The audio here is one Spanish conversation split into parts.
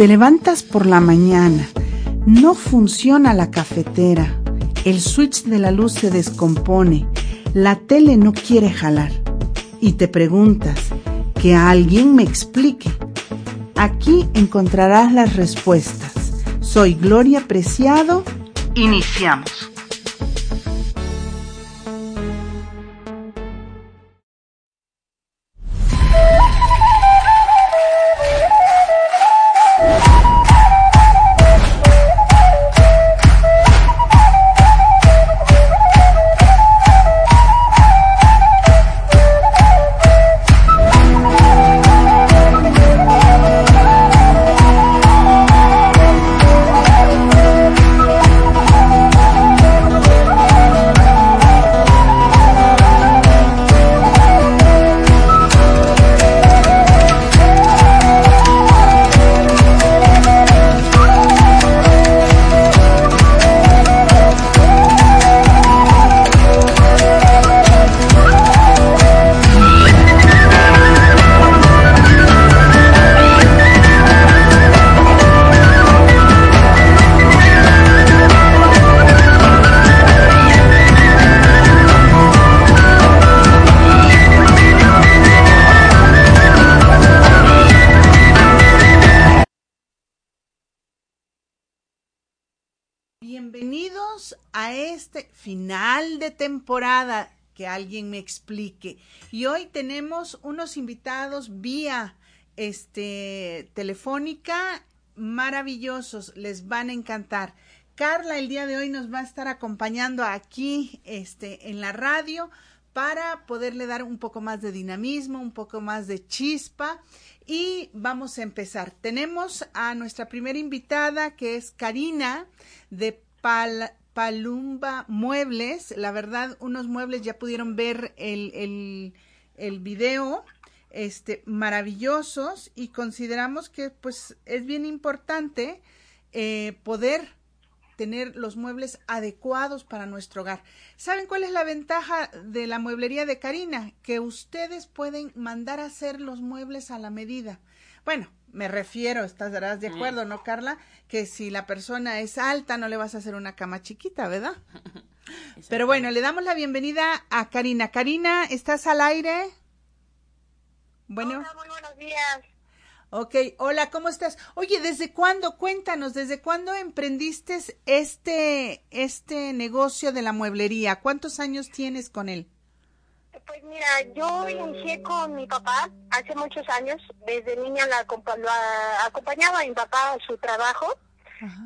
Te levantas por la mañana, no funciona la cafetera, el switch de la luz se descompone, la tele no quiere jalar y te preguntas, que alguien me explique. Aquí encontrarás las respuestas. Soy Gloria Preciado. Iniciamos. Alguien me explique. Y hoy tenemos unos invitados vía este telefónica maravillosos, les van a encantar. Carla el día de hoy nos va a estar acompañando aquí este en la radio para poderle dar un poco más de dinamismo, un poco más de chispa y vamos a empezar. Tenemos a nuestra primera invitada que es Karina de Pal Palumba Muebles. La verdad, unos muebles ya pudieron ver el, el, el video, este, maravillosos y consideramos que pues es bien importante eh, poder tener los muebles adecuados para nuestro hogar. ¿Saben cuál es la ventaja de la mueblería de Karina? Que ustedes pueden mandar a hacer los muebles a la medida. Bueno, me refiero, estarás de acuerdo, ¿no, Carla? Que si la persona es alta, no le vas a hacer una cama chiquita, ¿verdad? Pero bueno, le damos la bienvenida a Karina. Karina, ¿estás al aire? Bueno. Hola, muy buenos días. Ok, hola, ¿cómo estás? Oye, ¿desde cuándo? Cuéntanos, ¿desde cuándo emprendiste este, este negocio de la mueblería? ¿Cuántos años tienes con él? Pues mira, yo inicié con mi papá hace muchos años. Desde niña la, acompañaba a mi papá a su trabajo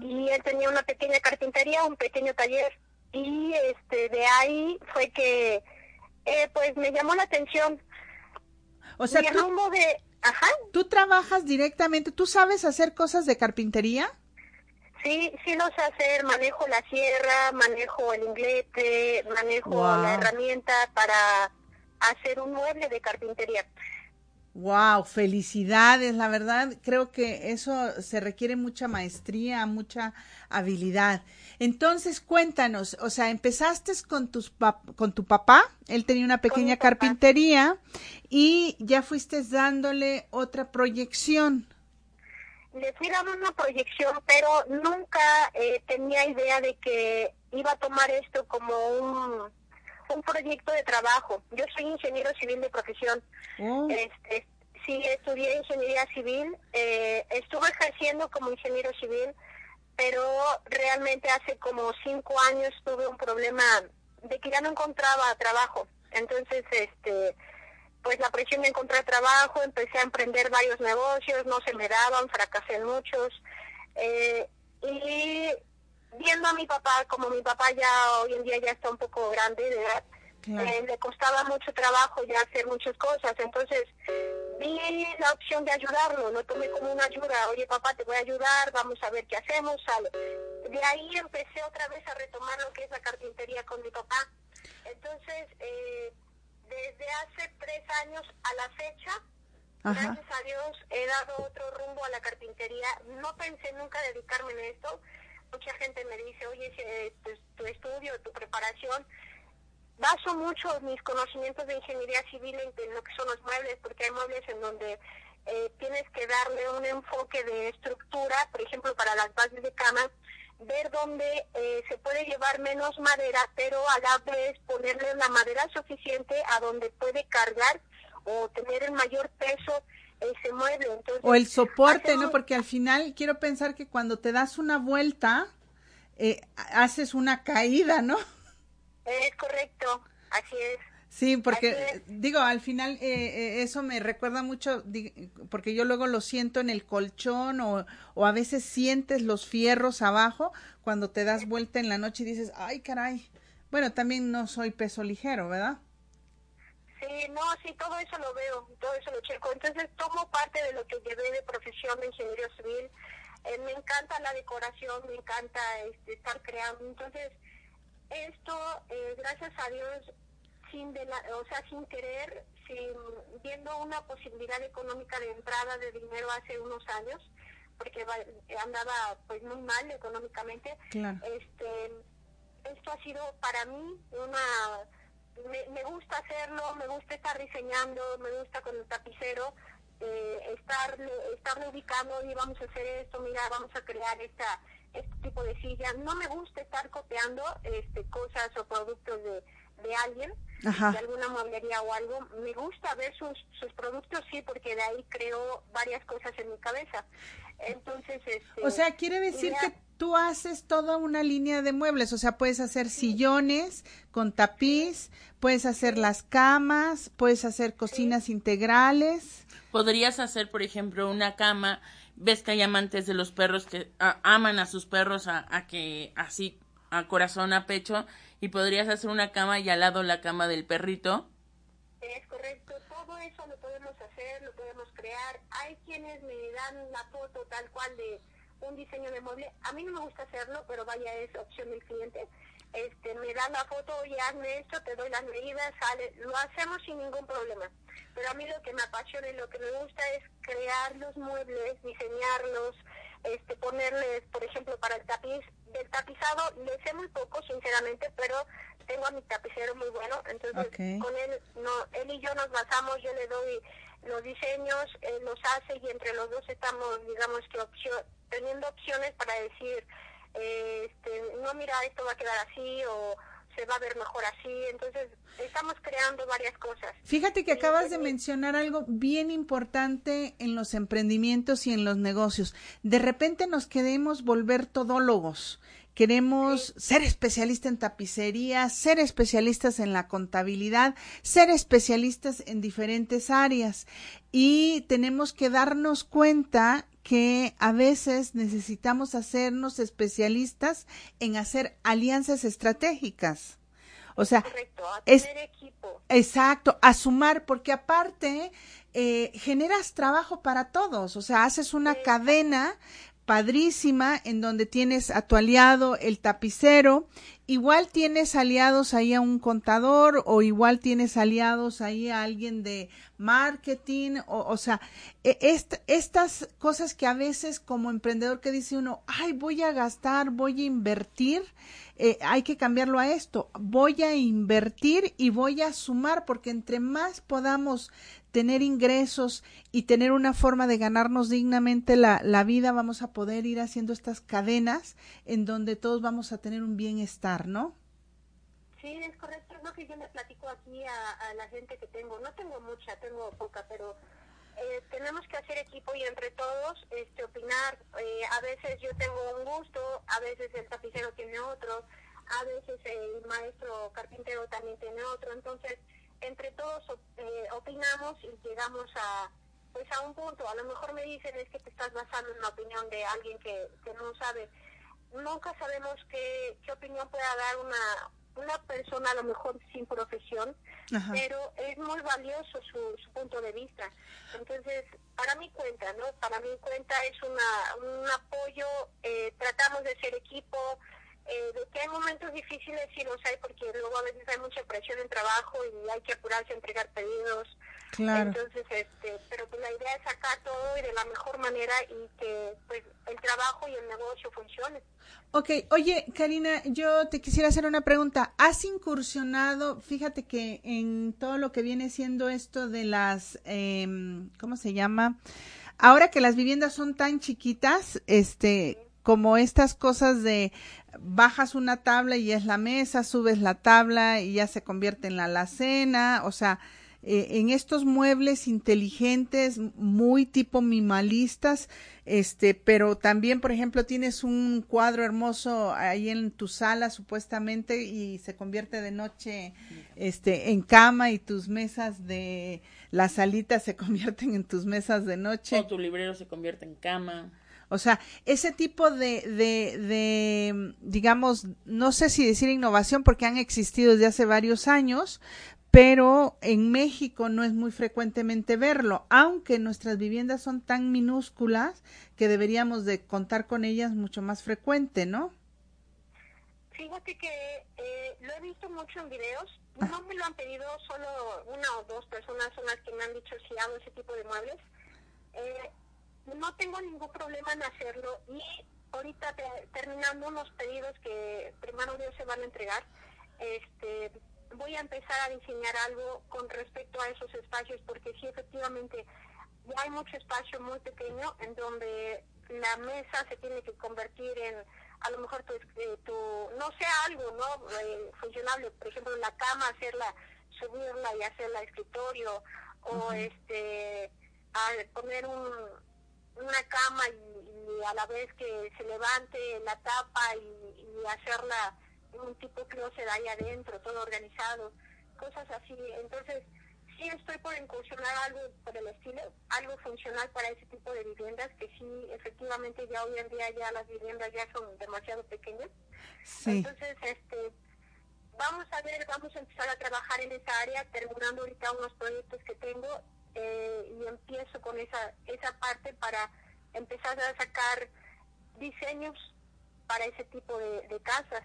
y él tenía una pequeña carpintería, un pequeño taller y este de ahí fue que eh, pues me llamó la atención. O sea, tú, de, ajá. ¿Tú trabajas directamente? ¿Tú sabes hacer cosas de carpintería? Sí, sí lo sé hacer, manejo la sierra, manejo el inglete, manejo la herramienta para hacer un mueble de carpintería. Wow, felicidades, la verdad creo que eso se requiere mucha maestría, mucha habilidad. Entonces, cuéntanos, o sea, empezaste con tus con tu papá, él tenía una pequeña carpintería y ya fuiste dándole otra proyección. Le fui dando una proyección, pero nunca eh, tenía idea de que iba a tomar esto como un un proyecto de trabajo. Yo soy ingeniero civil de profesión. Oh. Este, sí, estudié ingeniería civil, eh, estuve ejerciendo como ingeniero civil, pero realmente hace como cinco años tuve un problema de que ya no encontraba trabajo. Entonces, este, pues la presión de encontrar trabajo, empecé a emprender varios negocios, no se me daban, fracasé en muchos. Eh, y viendo a mi papá, como mi papá ya hoy en día ya está un poco grande de edad, eh, le costaba mucho trabajo ya hacer muchas cosas, entonces vi la opción de ayudarlo, lo tomé como una ayuda, oye papá te voy a ayudar, vamos a ver qué hacemos, sale. De ahí empecé otra vez a retomar lo que es la carpintería con mi papá. Entonces, eh, desde hace tres años a la fecha, gracias a Dios, he dado otro rumbo a la carpintería. No pensé nunca dedicarme en esto, mucha gente me dice, oye, eh, tu, estudio, tu preparación, baso mucho mis conocimientos de ingeniería civil en, lo que son los muebles, porque hay muebles en donde eh, tienes que darle un enfoque de estructura, por ejemplo, para las bases de cama, ver dónde eh, se puede llevar menos madera, pero a la vez ponerle la madera suficiente a donde puede cargar o tener el mayor peso ese mueble. o el soporte, ¿no? Porque al final quiero pensar que cuando te das una vuelta, eh, haces una caída, ¿no? Es correcto, así es. Sí, porque digo, al final eh, eh, eso me recuerda mucho, porque yo luego lo siento en el colchón o, o a veces sientes los fierros abajo cuando te das vuelta en la noche y dices, ay caray, bueno, también no soy peso ligero, ¿verdad? Sí, no, sí, todo eso lo veo, todo eso lo checo. Entonces tomo parte de lo que llevé de profesión de ingeniero civil. Eh, me encanta la decoración, me encanta este, estar creando. Entonces, esto, gracias a Dios, sin de la, o sea, sin querer, sin viendo una posibilidad económica de entrada de dinero hace unos años, porque andaba pues muy mal económicamente. Este, esto ha sido para mí una me, me, gusta hacerlo, me gusta estar diseñando, me gusta con el tapicero, eh, estar, estarle ubicando y vamos a hacer esto, mira, vamos a crear esta este tipo de silla. No me gusta estar copiando este cosas o productos de, de alguien, de alguna mueblería o algo, me gusta ver sus, sus productos, sí, porque de ahí creo varias cosas en mi cabeza. Entonces, este, O sea, quiere decir que tú haces toda una línea de muebles, o sea, puedes hacer sillones con tapiz, puedes hacer las camas, puedes hacer cocinas integrales. Podrías hacer, por ejemplo, una cama, ves que hay amantes de los perros que aman a sus perros a, a que así a corazón a pecho y podrías hacer una cama y al lado la cama del perrito. Es correcto, eso lo podemos hacer, lo podemos crear. Hay quienes me dan la foto tal cual de un diseño de mueble. A mí no me gusta hacerlo, pero vaya, es opción del cliente. Este, me dan la foto, y hazme esto, te doy las medidas, sale, lo hacemos sin ningún problema. Pero a mí lo que me apasiona y lo que me gusta es crear los muebles, diseñarlos, este, ponerles, por ejemplo, para el tapiz, del tapizado le sé muy poco, sinceramente, pero tengo a mi tapicero muy bueno, entonces con él, no, él y yo nos basamos, yo le doy los diseños, él los hace y entre los dos estamos, digamos que opción, teniendo opciones para decir, eh, este, no mira, esto va a quedar así o se va a ver mejor así. Entonces, estamos creando varias cosas. Fíjate que acabas de mencionar algo bien importante en los emprendimientos y en los negocios. De repente nos queremos volver todólogos. Queremos ser especialistas en tapicería, ser especialistas en la contabilidad, ser especialistas en diferentes áreas y tenemos que darnos cuenta que a veces necesitamos hacernos especialistas en hacer alianzas estratégicas. O sea, es equipo. exacto, a sumar, porque aparte eh, generas trabajo para todos, o sea, haces una cadena padrísima en donde tienes a tu aliado el tapicero, igual tienes aliados ahí a un contador o igual tienes aliados ahí a alguien de marketing, o, o sea, e, estas cosas que a veces como emprendedor que dice uno, ay, voy a gastar, voy a invertir, eh, hay que cambiarlo a esto, voy a invertir y voy a sumar, porque entre más podamos tener ingresos y tener una forma de ganarnos dignamente la, la vida, vamos a poder ir haciendo estas cadenas en donde todos vamos a tener un bienestar, ¿no? Sí, es correcto. No que yo le platico aquí a, la gente que tengo. No tengo mucha, tengo poca, pero eh, tenemos que hacer equipo y entre todos este, opinar. Eh, a veces yo tengo un gusto, a veces el tapicero tiene otro, a veces el maestro carpintero también tiene otro. Entonces, entre todos eh, opinamos y llegamos a pues a un punto. A lo mejor me dicen es que te estás basando en la opinión de alguien que, que no sabe. Nunca sabemos qué, qué opinión pueda dar una, una persona a lo mejor sin profesión, pero es muy valioso su, su punto de vista. Entonces, para mi cuenta, ¿no? Para mi cuenta es una, un apoyo, eh, tratamos de ser equipo, eh, de que hay momentos difíciles, sí los hay, porque luego a veces hay mucha presión en trabajo y hay que apurarse a entregar pedidos. Claro. Entonces, este, pero pues la idea es sacar todo y de la mejor manera y que pues el trabajo y el negocio funcione. Ok, oye, Karina, yo te quisiera hacer una pregunta. ¿Has incursionado, fíjate que en todo lo que viene siendo esto de las, eh, ¿cómo se llama? Ahora que las viviendas son tan chiquitas, este, como estas cosas de bajas una tabla y es la mesa, subes la tabla y ya se convierte en la alacena, o sea, eh, en estos muebles inteligentes, muy tipo minimalistas, este, pero también, por ejemplo, tienes un cuadro hermoso ahí en tu sala supuestamente y se convierte de noche, este, en cama y tus mesas de la salita se convierten en tus mesas de noche. O tu librero se convierte en cama. O sea, ese tipo de, de, de, digamos, no sé si decir innovación porque han existido desde hace varios años, pero en México no es muy frecuentemente verlo, aunque nuestras viviendas son tan minúsculas que deberíamos de contar con ellas mucho más frecuente, ¿no? Fíjate que eh, lo he visto mucho en videos, no me lo han pedido, solo una o dos personas son las que me han dicho si hago ese tipo de muebles. Eh, no tengo ningún problema en hacerlo. Y ahorita terminando unos pedidos que primero Dios se van a entregar, este voy a empezar a diseñar algo con respecto a esos espacios, porque sí, efectivamente, ya hay mucho espacio muy pequeño en donde la mesa se tiene que convertir en, a lo mejor, tu, eh, tu no sé, algo, ¿no? Eh, funcionable, por ejemplo, la cama, hacerla, subirla y hacerla escritorio, o este, poner un, una cama y, a la vez que se levante la tapa y, y hacerla un tipo closet ahí adentro, todo organizado, cosas así. Entonces, sí estoy por incursionar algo por el estilo, algo funcional para ese tipo de viviendas, que sí, efectivamente ya hoy en día ya las viviendas ya son demasiado pequeñas. Entonces, este, vamos a ver, vamos a empezar a trabajar en esa área, terminando ahorita unos proyectos que tengo eh, y empiezo con esa, esa parte para empezar a sacar diseños para ese tipo de casas.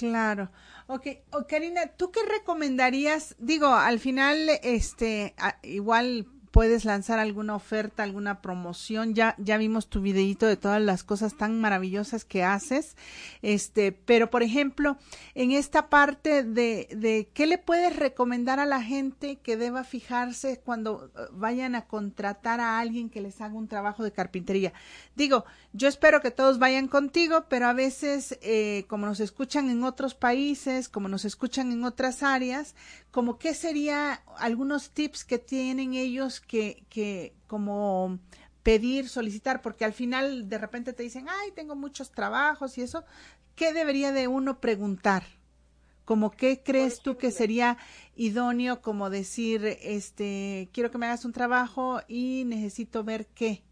Claro. Ok, oh, Karina, ¿tú qué recomendarías? Digo, al final, este, igual puedes lanzar alguna oferta, alguna promoción. Ya, ya vimos tu videito de todas las cosas tan maravillosas que haces. Este, pero por ejemplo, en esta parte de, de qué le puedes recomendar a la gente que deba fijarse cuando eh, vayan a contratar a alguien que les haga un trabajo de carpintería. Digo, yo espero que todos vayan contigo, pero a veces, eh, como nos escuchan en otros países, como nos escuchan en otras áreas, como qué sería algunos tips que tienen ellos que, que como pedir, solicitar, porque al final de repente te dicen, ay, tengo muchos trabajos y eso, ¿qué debería de uno preguntar? Como qué crees tú que sería idóneo como decir, este, quiero que me hagas un trabajo y necesito ver qué.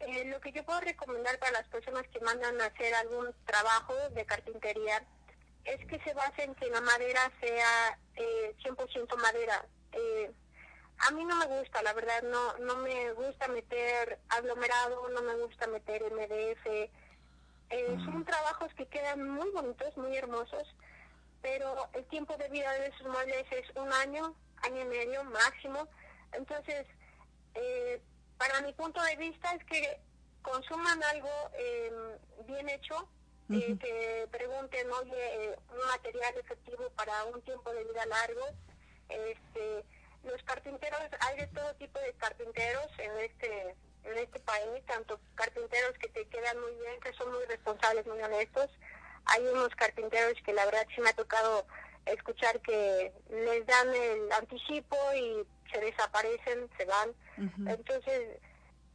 Eh, lo que yo puedo recomendar para las personas que mandan a hacer algún trabajo de carpintería es que se base en que la madera sea eh, 100% madera. Eh, a mí no me gusta, la verdad, no no me gusta meter aglomerado, no me gusta meter MDF. Eh, son trabajos que quedan muy bonitos, muy hermosos, pero el tiempo de vida de esos muebles es un año, año y medio máximo. Entonces, eh, para mi punto de vista es que consuman algo em, bien hecho, eh, que pregunten, oye, un material efectivo para un tiempo de vida largo. Este, los carpinteros, hay de todo tipo de carpinteros en este en este país, tanto carpinteros que te quedan muy bien, que son muy responsables, muy honestos. Hay unos carpinteros que la verdad sí me ha tocado escuchar que les dan el anticipo y se desaparecen, se van. Entonces,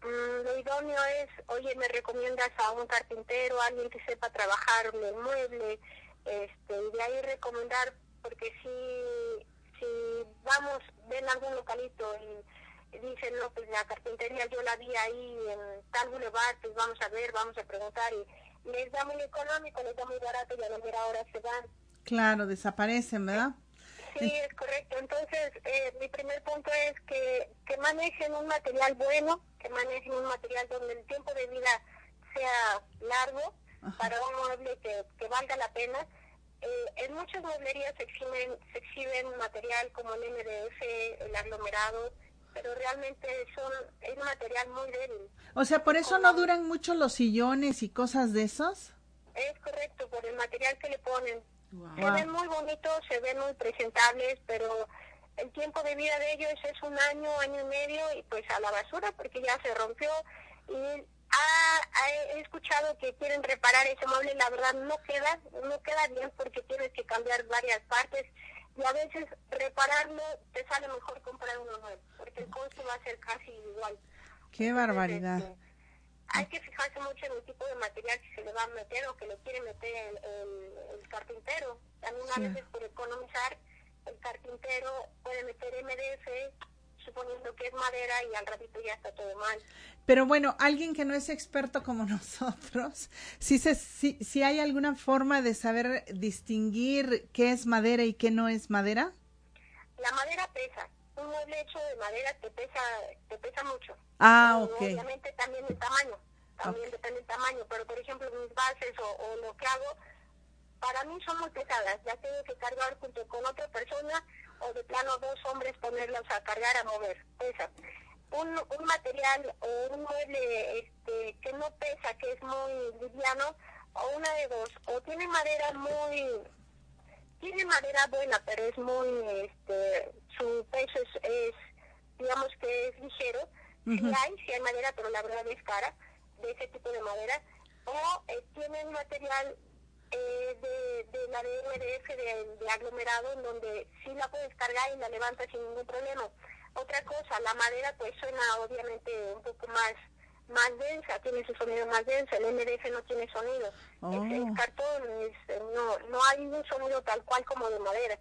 Mm, lo idóneo es, oye, me recomiendas a un carpintero, alguien que sepa trabajar el mueble, este, y de ahí recomendar, porque si, si vamos, ven algún localito y dicen, no, pues la carpintería yo la vi ahí en tal boulevard, pues vamos a ver, vamos a preguntar, y les da muy económico, les da muy barato, y a la mera hora se van. Claro, desaparecen, ¿verdad? Es correcto. Entonces, eh, mi primer punto es que, que manejen un material bueno, que manejen un material donde el tiempo de vida sea largo para un mueble que, que valga la pena. Eh, en muchas mueblerías se exhiben, se exhiben material como el MDF, el aglomerado, pero realmente son, es un material muy débil. O sea, ¿por eso no duran mucho los sillones y cosas de esos? Es correcto, por el material que le ponen. Se ven muy bonitos, se ven muy presentables, pero el tiempo de vida de ellos es un año, año y medio y pues a la basura porque ya se rompió y he escuchado que quieren reparar ese mueble, la verdad no queda, no queda bien porque tienes que cambiar varias partes y a veces repararlo te sale mejor comprar uno nuevo porque el costo va a ser casi igual. Qué barbaridad. Este, hay que fijarse mucho en el tipo de material que se le va a meter o que le quiere meter el, carpintero. También a veces por economizar el carpintero puede meter MDF suponiendo que es madera y al ratito ya está todo mal. Pero bueno, alguien que no es experto como nosotros, si, se, si, si hay alguna forma de saber distinguir qué es madera y qué no es madera. La madera pesa. Un mueble hecho de madera te pesa, te pesa mucho. Ah, ok. Obviamente también el tamaño, también depende del tamaño, pero por ejemplo mis bases o, o lo que hago, para mí son muy pesadas, ya tengo que cargar junto con otra persona o de plano dos hombres ponerlos a cargar, a mover, pesa. Un, un material o un mueble este, que no pesa, que es muy liviano, o una de dos, o tiene madera muy, tiene madera buena, pero es muy, este, su peso es, digamos que es ligero, si hay, si hay madera, pero la verdad es cara, de ese tipo de madera, o eh, tiene un material eh, de, de, la de MDF de, aglomerado en donde sí la puedes cargar y la levantas sin ningún problema. Otra cosa, la madera pues suena obviamente un poco más más densa, tiene su sonido más denso, el MDF no tiene sonido. Es, oh. cartón, no, no hay un sonido tal cual como de madera.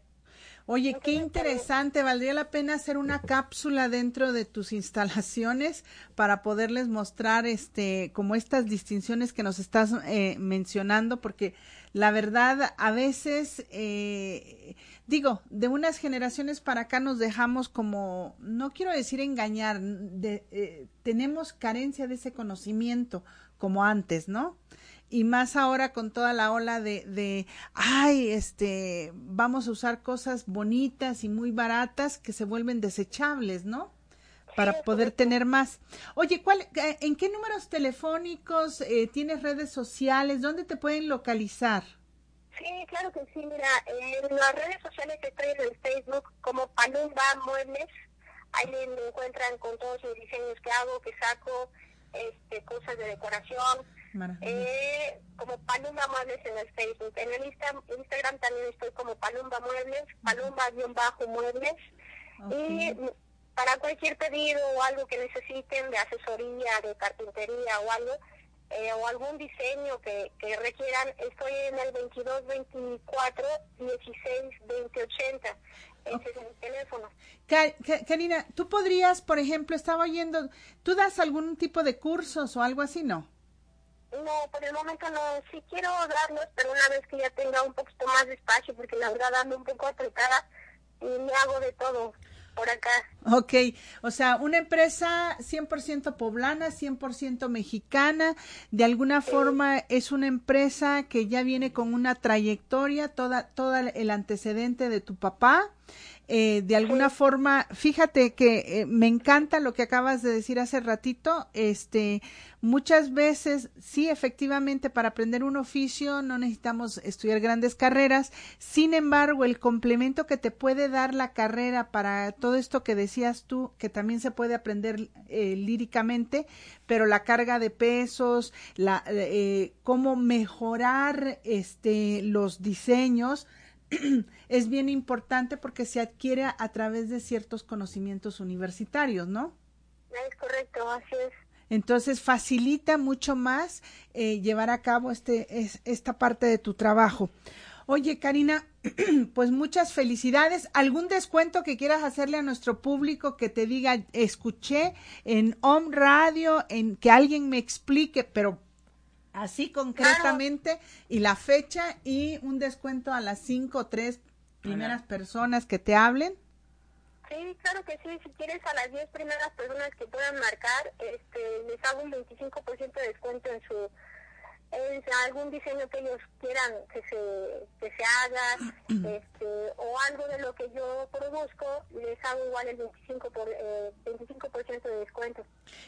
Oye, qué interesante. Valdría la pena hacer una cápsula dentro de tus instalaciones para poderles mostrar, este, como estas distinciones que nos estás eh, mencionando, porque la verdad, a veces, eh, digo, de unas generaciones para acá nos dejamos como, no quiero decir engañar, de, eh, tenemos carencia de ese conocimiento como antes, ¿no? Y más ahora con toda la ola de, de, ay, este, vamos a usar cosas bonitas y muy baratas que se vuelven desechables, ¿no? Para poder tener más. Oye, ¿cuál, eh, ¿en qué números telefónicos eh, tienes redes sociales? ¿Dónde te pueden localizar? Sí, claro que sí. Mira, en las redes sociales que estoy en el Facebook como Palumba Muebles, ahí me encuentran con todos los diseños que hago, que saco, este, cosas de decoración, eh, como Palumba Muebles en el Facebook. En el Instagram también estoy como Palumba Muebles, Palumba-Muebles. Y para cualquier pedido o algo que necesiten de asesoría, de carpintería o algo, eh, o algún diseño que, que requieran, estoy en el 22 24 16 20 80. Ese es mi teléfono. Karina, tú podrías, por ejemplo, estaba oyendo, ¿tú das algún tipo de cursos o algo así, no? No, por el momento no. Sí quiero darlos, pero una vez que ya tenga un poquito más de espacio, porque la verdad ando un poco apretada y me hago de todo por acá. Ok, o sea, una empresa 100% poblana, 100% mexicana, de alguna forma es una empresa que ya viene con una trayectoria, toda, todo el antecedente de tu papá, eh, de alguna forma, fíjate que eh, me encanta lo que acabas de decir hace ratito, este, muchas veces, sí, efectivamente, para aprender un oficio no necesitamos estudiar grandes carreras, sin embargo, el complemento que te puede dar la carrera para todo esto que decías tú, que también se puede aprender eh, líricamente, pero la carga de pesos, la, cómo mejorar este, los diseños, es bien importante porque se adquiere a, través de ciertos conocimientos universitarios, ¿no? Es correcto, así es. Entonces facilita mucho más eh, llevar a cabo este, es, esta parte de tu trabajo. Oye, Karina, pues muchas felicidades. ¿Algún descuento que quieras hacerle a nuestro público que te diga, escuché en Home Radio, en que alguien me explique, pero así concretamente y la fecha y un descuento a las cinco o tres primeras personas que te hablen. Sí, claro que sí. Si quieres a las diez primeras personas que puedan marcar, este, les hago un 25% de descuento en su es algún diseño que ellos quieran que se, que se haga este, o algo de lo que yo produzco, les hago igual el 25%, por, eh, 25 de descuento.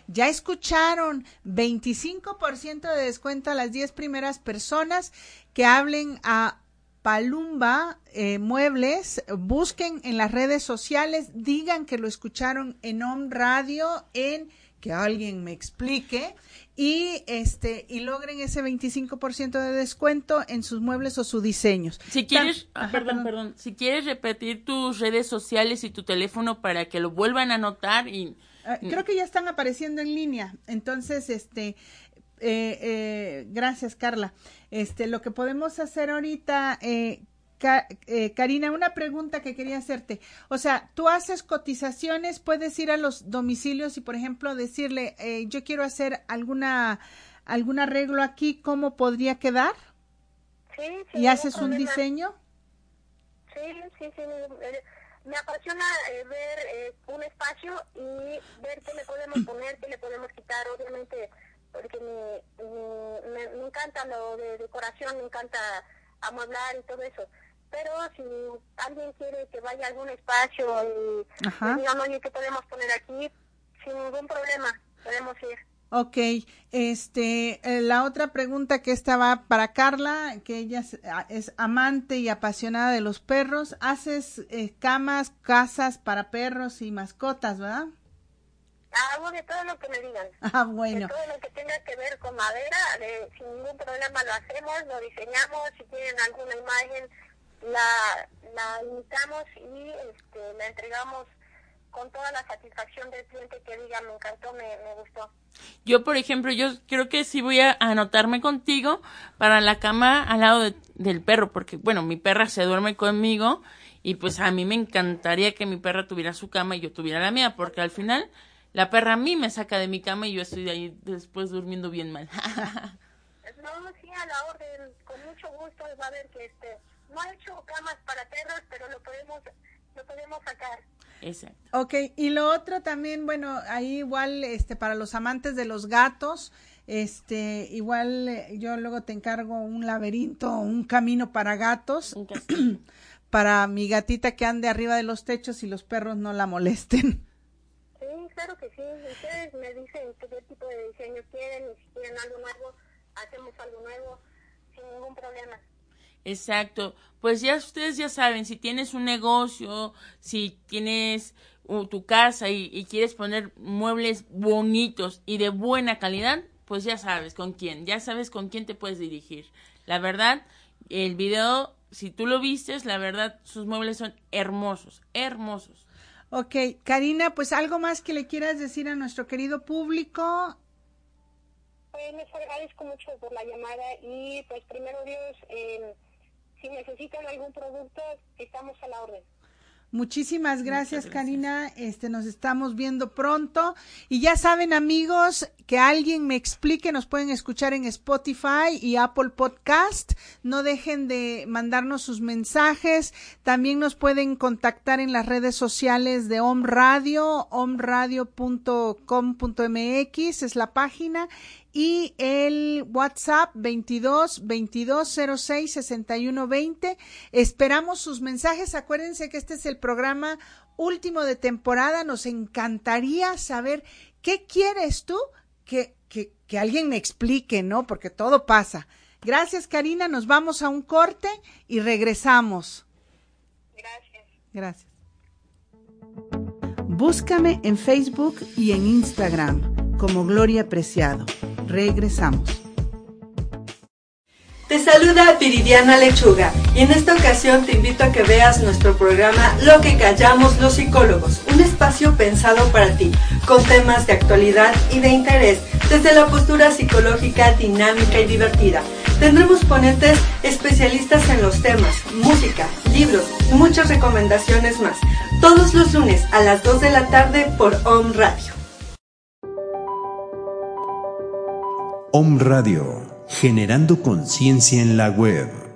Ya escucharon, 25% de descuento a las 10 primeras personas que hablen a Palumba eh, Muebles, busquen en las redes sociales, digan que lo escucharon en On Radio, en que alguien me explique y este y logren ese 25% de descuento en sus muebles o sus diseños. Si quieres, perdón, perdón, si quieres repetir tus redes sociales y tu teléfono para que lo vuelvan a anotar y ah, creo que ya están apareciendo en línea. Entonces, este eh, eh, gracias Carla. Este, lo que podemos hacer ahorita, eh, eh, Karina, una pregunta que quería hacerte. O sea, tú haces cotizaciones, puedes ir a los domicilios y, por ejemplo, decirle, eh, yo quiero hacer alguna algún arreglo aquí, ¿cómo podría quedar? Sí, sí. ¿Y haces un diseño? Sí, sí, sí. Me apasiona eh, ver un espacio y ver qué le podemos poner, qué le podemos quitar, obviamente, porque me, me, me encanta lo de decoración, me encanta amueblar y todo eso pero si alguien quiere que vaya a algún espacio y, digamos, oye, ¿qué podemos poner aquí? Sin ningún problema, podemos ir. Ok, este, eh, la otra pregunta que estaba para Carla, que ella es, amante y apasionada de los perros, ¿haces eh, camas, casas para perros y mascotas, verdad? Hago de todo lo que me digan. Ah, bueno. De todo lo que tenga que ver con madera, sin ningún problema lo hacemos, lo diseñamos, si tienen alguna imagen la, la imitamos y este, la entregamos con toda la satisfacción del cliente que diga me encantó, me, gustó. Yo, por ejemplo, yo creo que sí voy a anotarme contigo para la cama al lado del perro, porque, bueno, mi perra se duerme conmigo y pues a mí me encantaría que mi perra tuviera su cama y yo tuviera la mía, porque al final la perra a mí me saca de mi cama y yo estoy ahí después durmiendo bien mal. no, sí, a la orden, con mucho gusto va a ver que este no ha hecho camas para perros, pero lo podemos, lo podemos sacar. Exacto. Ok, y lo otro también, bueno, ahí igual, este, para los amantes de los gatos, este, igual eh, yo luego te encargo un laberinto, un camino para gatos, para mi gatita que ande arriba de los techos y los perros no la molesten. Sí, claro que sí. Ustedes me dicen qué tipo de diseño quieren y si quieren algo nuevo, hacemos algo nuevo sin ningún problema. Exacto. Pues ya ustedes ya saben, si tienes un negocio, si tienes tu casa y, quieres poner muebles bonitos y de buena calidad, pues ya sabes con quién, ya sabes con quién te puedes dirigir. La verdad, el video, si tú lo vistes, la verdad, sus muebles son hermosos, hermosos. Ok, Karina, pues algo más que le quieras decir a nuestro querido público. Pues les agradezco mucho por la llamada y pues primero Dios, eh, si necesitan algún producto, estamos a la orden. Muchísimas gracias, Karina. Este, nos estamos viendo pronto. Y ya saben, amigos, que alguien me explique, nos pueden escuchar en Spotify y Apple Podcast. No dejen de mandarnos sus mensajes. También nos pueden contactar en las redes sociales de Om Radio, omradio.com.mx es la página y el WhatsApp 22 22 06 61 20. Esperamos sus mensajes. Acuérdense que este es el programa último de temporada. Nos encantaría saber qué quieres tú que, que, que alguien me explique, ¿no? Porque todo pasa. Gracias, Karina. Nos vamos a un corte y regresamos. Gracias. Gracias. Búscame en Facebook y en Instagram como Gloria Preciado. Regresamos. Te saluda Viridiana Lechuga y en esta ocasión te invito a que veas nuestro programa Lo que callamos los psicólogos, un espacio pensado para ti, con temas de actualidad y de interés, desde la postura psicológica dinámica y divertida. Tendremos ponentes especialistas en los temas, música, libros y muchas recomendaciones más, todos los lunes a las 2 de la tarde por Home Radio. Om Radio, generando conciencia en la web.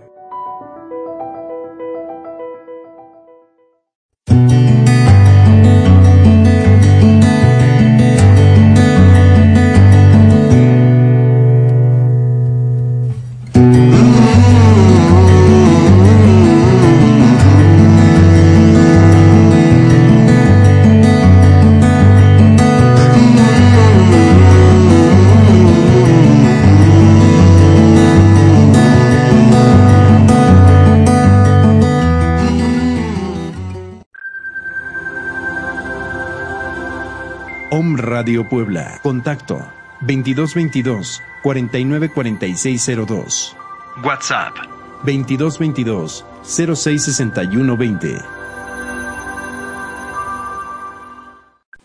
Radio Puebla. Contacto 2222 494602. WhatsApp 2222 066120.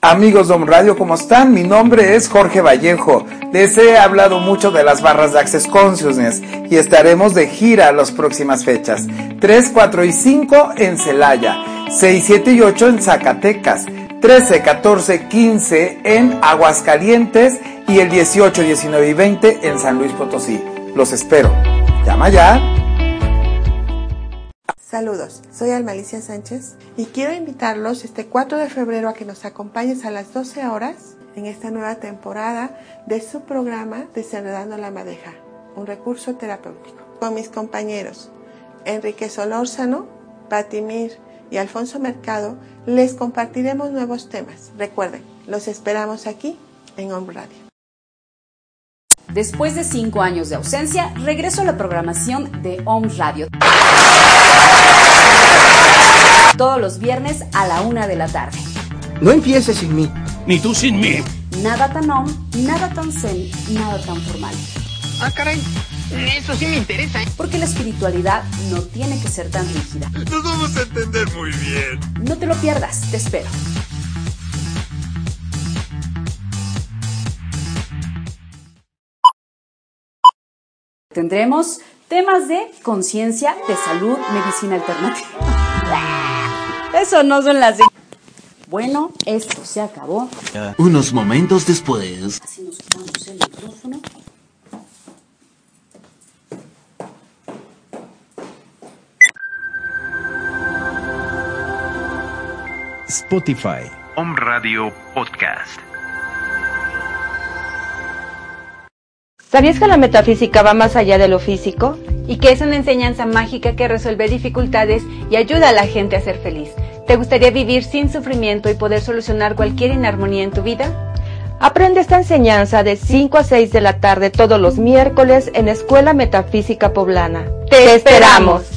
Amigos de Om Radio, ¿cómo están? Mi nombre es Jorge Vallejo. Les he hablado mucho de las barras de Access Consciousness y estaremos de gira las próximas fechas. 3, 4 y 5 en Celaya, 6, 7 y 8 en Zacatecas, 13, 14, 15 en Aguascalientes y el 18, 19 y 20 en San Luis Potosí. Los espero. Llama ya. Saludos, soy Almalicia Sánchez y quiero invitarlos este 4 de febrero a que nos acompañes a las 12 horas en esta nueva temporada de su programa Desenredando la Madeja, un recurso terapéutico. Con mis compañeros Enrique Solórzano, Patimir y Alfonso Mercado les compartiremos nuevos temas. Recuerden, los esperamos aquí en Home Radio. Después de cinco años de ausencia, regreso a la programación de Home Radio. Todos los viernes a la una de la tarde. No empieces sin mí. Ni tú sin mí. Nada tan on, nada tan zen, nada tan formal. Ah, caray. Eso sí me interesa. ¿eh? Porque la espiritualidad no tiene que ser tan rígida. Nos vamos a entender muy bien. No te lo pierdas, te espero. Tendremos temas de conciencia, de salud, medicina alternativa. Eso no son las... Bueno, esto se acabó. Unos momentos después. Así nos quitamos el micrófono. Spotify. Om Radio Podcast. ¿Sabías que la metafísica va más allá de lo físico? Y que es una enseñanza mágica que resuelve dificultades y ayuda a la gente a ser feliz. ¿Te gustaría vivir sin sufrimiento y poder solucionar cualquier inarmonía en tu vida? Aprende esta enseñanza de 5 a 6 de la tarde todos los miércoles en Escuela Metafísica Poblana. ¡Te esperamos!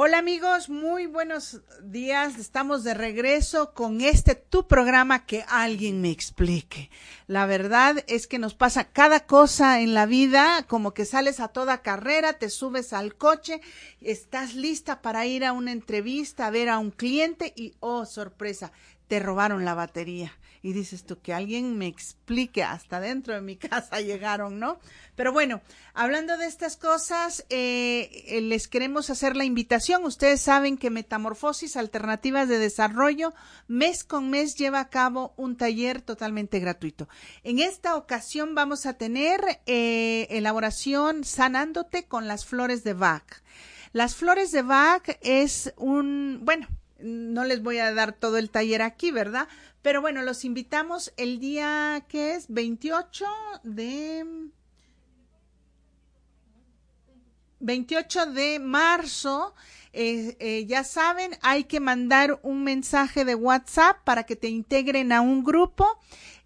Hola amigos, muy buenos días. Estamos de regreso con este tu programa que alguien me explique. La verdad es que nos pasa cada cosa en la vida, como que sales a toda carrera, te subes al coche, estás lista para ir a una entrevista, a ver a un cliente y, oh, sorpresa, te robaron la batería y dices tú que alguien me explique, hasta dentro de mi casa llegaron, ¿no? Pero bueno, hablando de estas cosas, eh, eh, les queremos hacer la invitación. Ustedes saben que Metamorfosis Alternativas de Desarrollo mes con mes lleva a cabo un taller totalmente gratuito. En esta ocasión vamos a tener eh, elaboración sanándote con las flores de Bach. Las flores de Bach es un, bueno, no les voy a dar todo el taller aquí, ¿verdad? Pero bueno, los invitamos el día que es 28 de 28 de marzo. Eh, eh, ya saben, hay que mandar un mensaje de WhatsApp para que te integren a un grupo.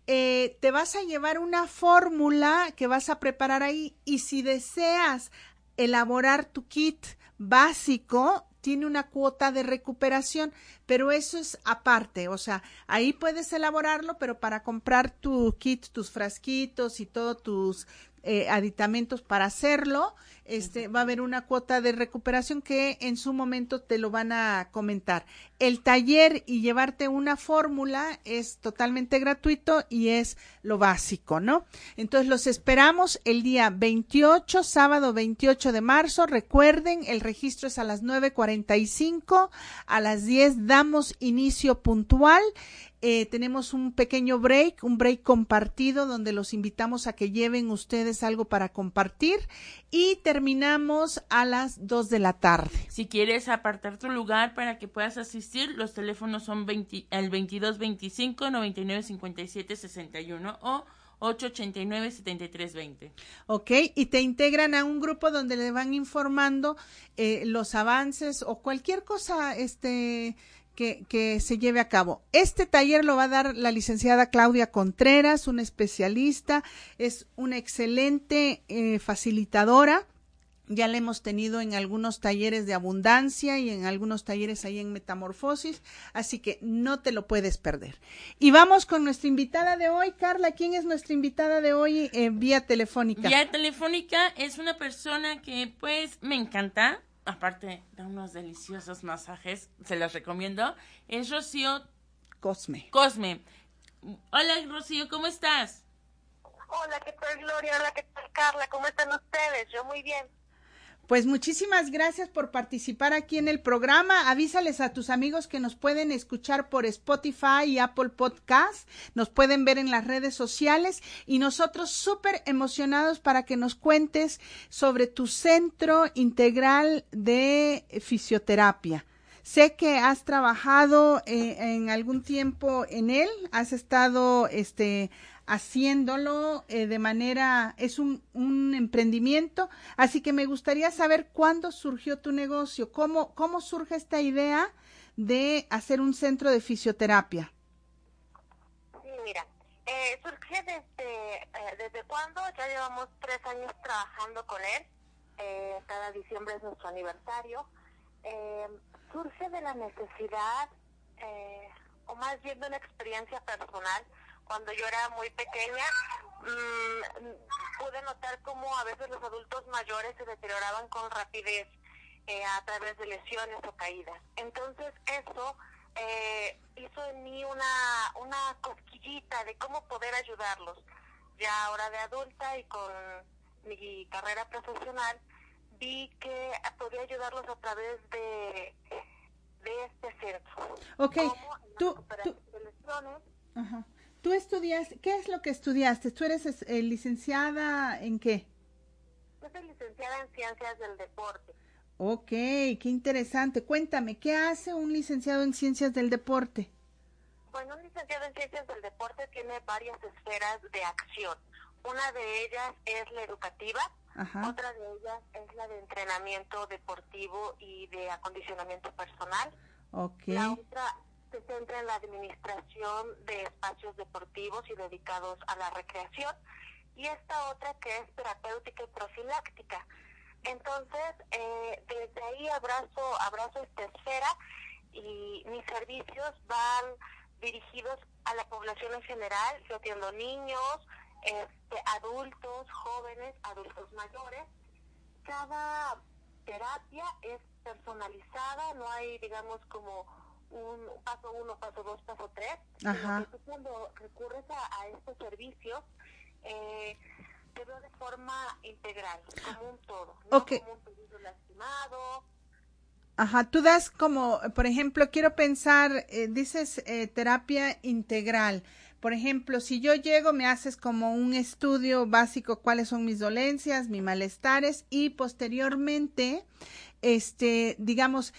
Eh, te vas a llevar una fórmula que vas a preparar ahí y si deseas elaborar tu kit básico, tiene una cuota de recuperación, pero eso es aparte, o sea, ahí puedes elaborarlo, pero para comprar tu kit, tus frasquitos y todos tus eh, aditamentos para hacerlo, este, va a haber una cuota de recuperación que en su momento te lo van a comentar. El taller y llevarte una fórmula es totalmente gratuito y es lo básico, ¿no? Entonces los esperamos el día 28, sábado 28 de marzo. Recuerden, el registro es a las 9.45, a las 10 damos inicio puntual. Eh, tenemos un pequeño break, un break compartido donde los invitamos a que lleven ustedes algo para compartir y terminamos a las 2 de la tarde. Si quieres apartar tu lugar para que puedas asistir, los teléfonos son 20, el 2225 9957 61 o 889-7320. Ok, y te integran a un grupo donde le van informando eh, los avances o cualquier cosa este, que, que, se lleve a cabo. Este taller lo va a dar la licenciada Claudia Contreras, una especialista, es una excelente eh, facilitadora ya la hemos tenido en algunos talleres de abundancia y en algunos talleres ahí en metamorfosis, así que no te lo puedes perder. Y vamos con nuestra invitada de hoy, Carla. ¿Quién es nuestra invitada de hoy eh, vía telefónica? Vía telefónica es una persona que pues me encanta, aparte de unos deliciosos masajes, se los recomiendo, es Rocío Cosme. Cosme. Hola Rocío, ¿cómo estás? Hola, ¿qué tal Gloria? Hola, ¿qué tal Carla? ¿Cómo están ustedes? Yo muy bien. Pues muchísimas gracias por participar aquí en el programa. Avísales a tus amigos que nos pueden escuchar por Spotify y Apple Podcast. Nos pueden ver en las redes sociales y nosotros súper emocionados para que nos cuentes sobre tu centro integral de fisioterapia. Sé que has trabajado eh, en algún tiempo en él, has estado este haciéndolo eh, de manera, es un, un, emprendimiento, así que me gustaría saber cuándo surgió tu negocio, cómo, cómo surge esta idea de hacer un centro de fisioterapia. Sí, mira, eh, surge desde, eh, desde cuando ya llevamos tres años trabajando con él, eh, cada diciembre es nuestro aniversario, eh, surge de la necesidad, eh, o más bien de una experiencia personal, cuando yo era muy pequeña, mmm, pude notar cómo a veces los adultos mayores se deterioraban con rapidez eh, a través de lesiones o caídas. Entonces eso eh, hizo en mí una, una cosquillita de cómo poder ayudarlos. Ya ahora de adulta y con mi carrera profesional, vi que podía ayudarlos a través de, de este centro. Ok, tú... tú... Ajá. Tú estudiaste, ¿qué es lo que estudiaste? ¿Tú eres eh, licenciada en qué? Yo soy licenciada en Ciencias del Deporte. Ok, qué interesante. Cuéntame, ¿qué hace un licenciado en Ciencias del Deporte? Bueno, un licenciado en Ciencias del Deporte tiene varias esferas de acción. Una de ellas es la educativa, Ajá. otra de ellas es la de entrenamiento deportivo y de acondicionamiento personal. Okay. La otra se centra en la administración de espacios deportivos y dedicados a la recreación y esta otra que es terapéutica y profiláctica. Entonces, eh, desde ahí abrazo, abrazo esta esfera y mis servicios van dirigidos a la población en general. Yo atiendo niños, este, adultos, jóvenes, adultos mayores. Cada terapia es personalizada, no hay, digamos, como un paso uno, paso dos, paso tres. Ajá. Tú cuando recurres a, a estos servicios, eh, te veo de forma integral, como un todo. ¿no? Okay. Como un pedido lastimado. Ajá, tú das como, por ejemplo, quiero pensar, eh, dices eh, terapia integral. Por ejemplo, si yo llego, me haces como un estudio básico, cuáles son mis dolencias, mis malestares y posteriormente, este, digamos,